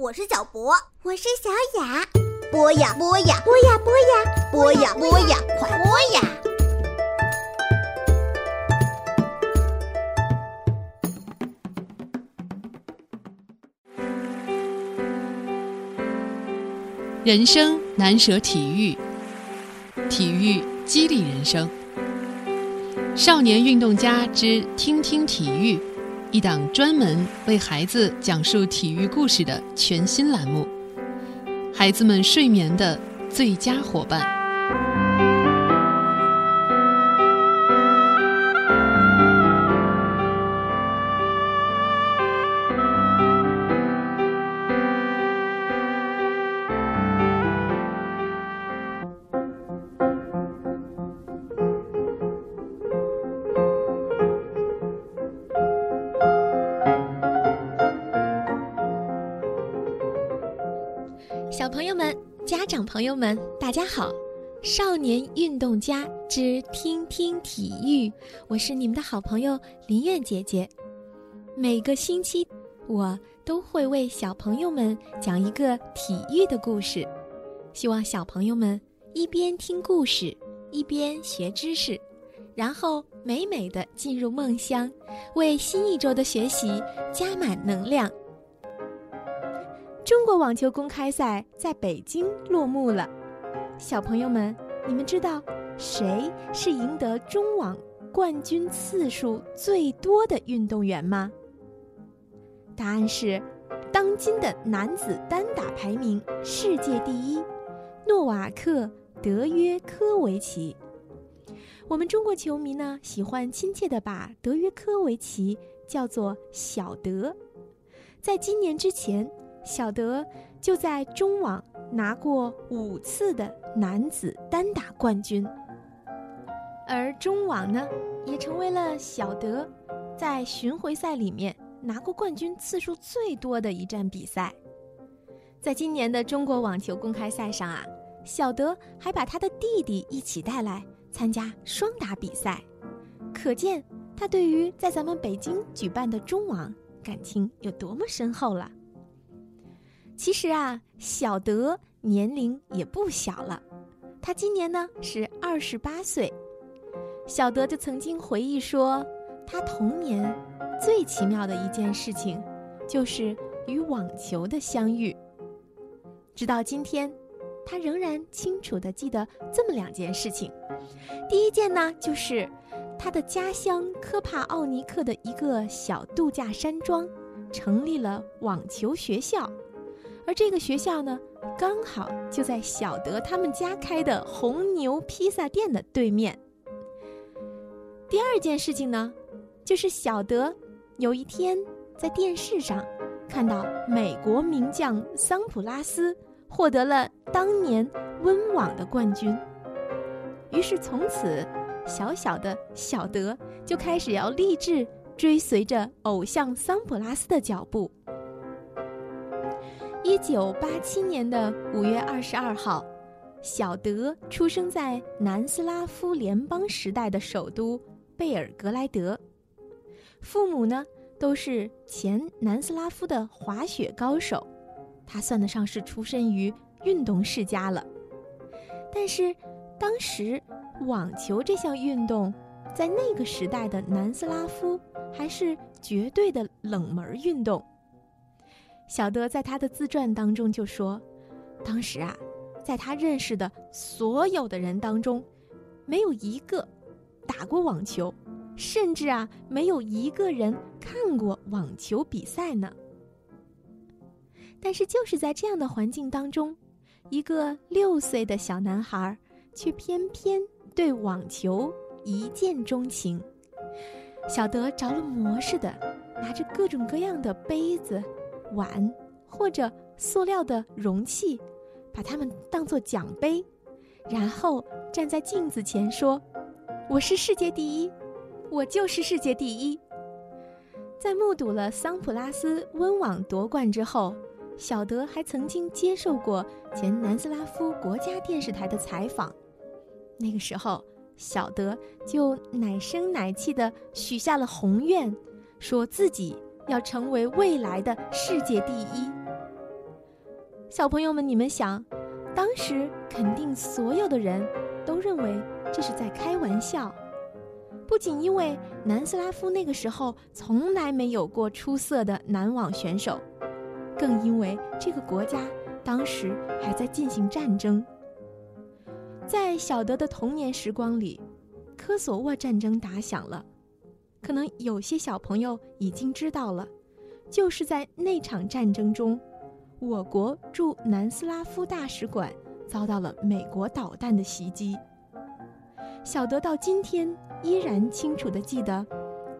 我是小博，我是小雅。播呀播呀，播呀播呀，播呀播呀，快播呀！人生难舍体育，体育激励人生。少年运动家之听听体育，一档专门为孩子讲述体育故事的全新栏目，孩子们睡眠的最佳伙伴。小朋友们、家长朋友们，大家好！少年运动家之听听体育，我是你们的好朋友林苑姐姐。每个星期，我都会为小朋友们讲一个体育的故事，希望小朋友们一边听故事，一边学知识，然后美美的进入梦乡，为新一周的学习加满能量。中国网球公开赛在北京落幕了，小朋友们，你们知道谁是赢得中网冠军次数最多的运动员吗？答案是，当今的男子单打排名世界第一，诺瓦克·德约科维奇。我们中国球迷呢，喜欢亲切地把德约科维奇叫做小德。在今年之前。小德就在中网拿过五次的男子单打冠军，而中网呢，也成为了小德在巡回赛里面拿过冠军次数最多的一站比赛。在今年的中国网球公开赛上啊，小德还把他的弟弟一起带来参加双打比赛，可见他对于在咱们北京举办的中网感情有多么深厚了。其实啊，小德年龄也不小了，他今年呢是二十八岁。小德就曾经回忆说，他童年最奇妙的一件事情，就是与网球的相遇。直到今天，他仍然清楚地记得这么两件事情。第一件呢，就是他的家乡科帕奥尼克的一个小度假山庄，成立了网球学校。而这个学校呢，刚好就在小德他们家开的红牛披萨店的对面。第二件事情呢，就是小德有一天在电视上看到美国名将桑普拉斯获得了当年温网的冠军，于是从此，小小的小德就开始要立志追随着偶像桑普拉斯的脚步。一九八七年的五月二十二号，小德出生在南斯拉夫联邦时代的首都贝尔格莱德。父母呢都是前南斯拉夫的滑雪高手，他算得上是出身于运动世家了。但是，当时网球这项运动在那个时代的南斯拉夫还是绝对的冷门运动。小德在他的自传当中就说：“当时啊，在他认识的所有的人当中，没有一个打过网球，甚至啊，没有一个人看过网球比赛呢。但是就是在这样的环境当中，一个六岁的小男孩却偏偏对网球一见钟情。小德着了魔似的，拿着各种各样的杯子。”碗或者塑料的容器，把它们当作奖杯，然后站在镜子前说：“我是世界第一，我就是世界第一。”在目睹了桑普拉斯温网夺冠之后，小德还曾经接受过前南斯拉夫国家电视台的采访。那个时候，小德就奶声奶气地许下了宏愿，说自己。要成为未来的世界第一，小朋友们，你们想，当时肯定所有的人都认为这是在开玩笑。不仅因为南斯拉夫那个时候从来没有过出色的男网选手，更因为这个国家当时还在进行战争。在小德的童年时光里，科索沃战争打响了，可能有些小朋友已经知道了，就是在那场战争中，我国驻南斯拉夫大使馆遭到了美国导弹的袭击。小德到今天。依然清楚地记得，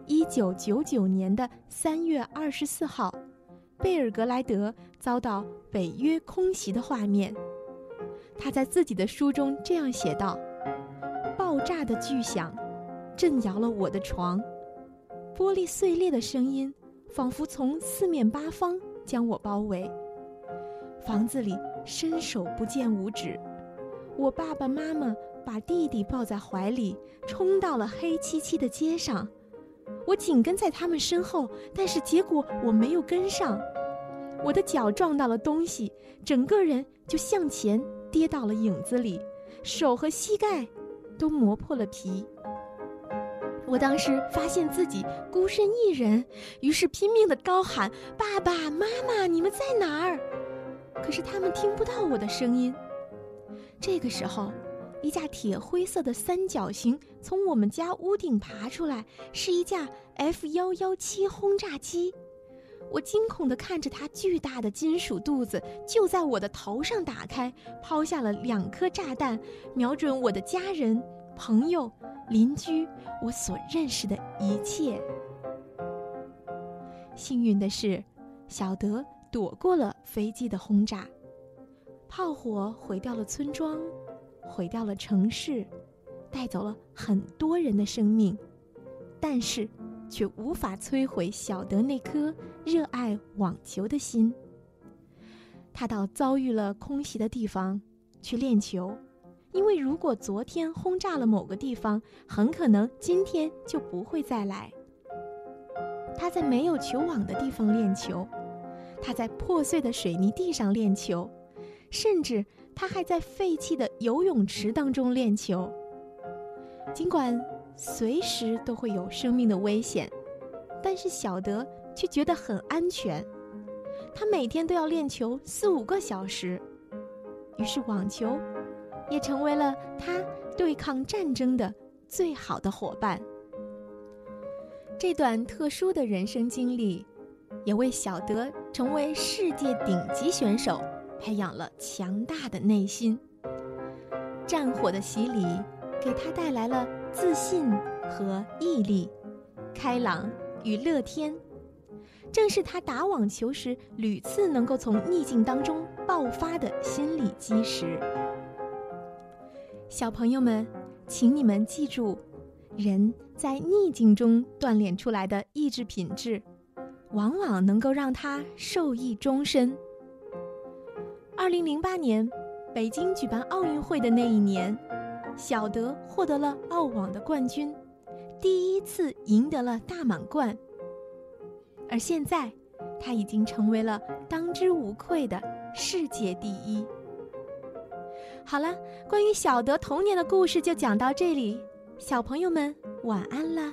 一九九九年的三月二十四号，贝尔格莱德遭到北约空袭的画面。他在自己的书中这样写道：“爆炸的巨响，震摇了我的床，玻璃碎裂的声音，仿佛从四面八方将我包围。房子里伸手不见五指，我爸爸妈妈。”把弟弟抱在怀里，冲到了黑漆漆的街上。我紧跟在他们身后，但是结果我没有跟上。我的脚撞到了东西，整个人就向前跌到了影子里，手和膝盖都磨破了皮。我当时发现自己孤身一人，于是拼命的高喊：“爸爸妈妈，你们在哪儿？”可是他们听不到我的声音。这个时候。一架铁灰色的三角形从我们家屋顶爬出来，是一架 F 幺幺七轰炸机。我惊恐地看着它巨大的金属肚子就在我的头上打开，抛下了两颗炸弹，瞄准我的家人、朋友、邻居，我所认识的一切。幸运的是，小德躲过了飞机的轰炸，炮火毁掉了村庄。毁掉了城市，带走了很多人的生命，但是却无法摧毁小德那颗热爱网球的心。他到遭遇了空袭的地方去练球，因为如果昨天轰炸了某个地方，很可能今天就不会再来。他在没有球网的地方练球，他在破碎的水泥地上练球，甚至。他还在废弃的游泳池当中练球。尽管随时都会有生命的危险，但是小德却觉得很安全。他每天都要练球四五个小时，于是网球也成为了他对抗战争的最好的伙伴。这段特殊的人生经历，也为小德成为世界顶级选手。培养了强大的内心。战火的洗礼给他带来了自信和毅力，开朗与乐天，正是他打网球时屡次能够从逆境当中爆发的心理基石。小朋友们，请你们记住，人在逆境中锻炼出来的意志品质，往往能够让他受益终身。二零零八年，北京举办奥运会的那一年，小德获得了澳网的冠军，第一次赢得了大满贯。而现在，他已经成为了当之无愧的世界第一。好了，关于小德童年的故事就讲到这里，小朋友们晚安了。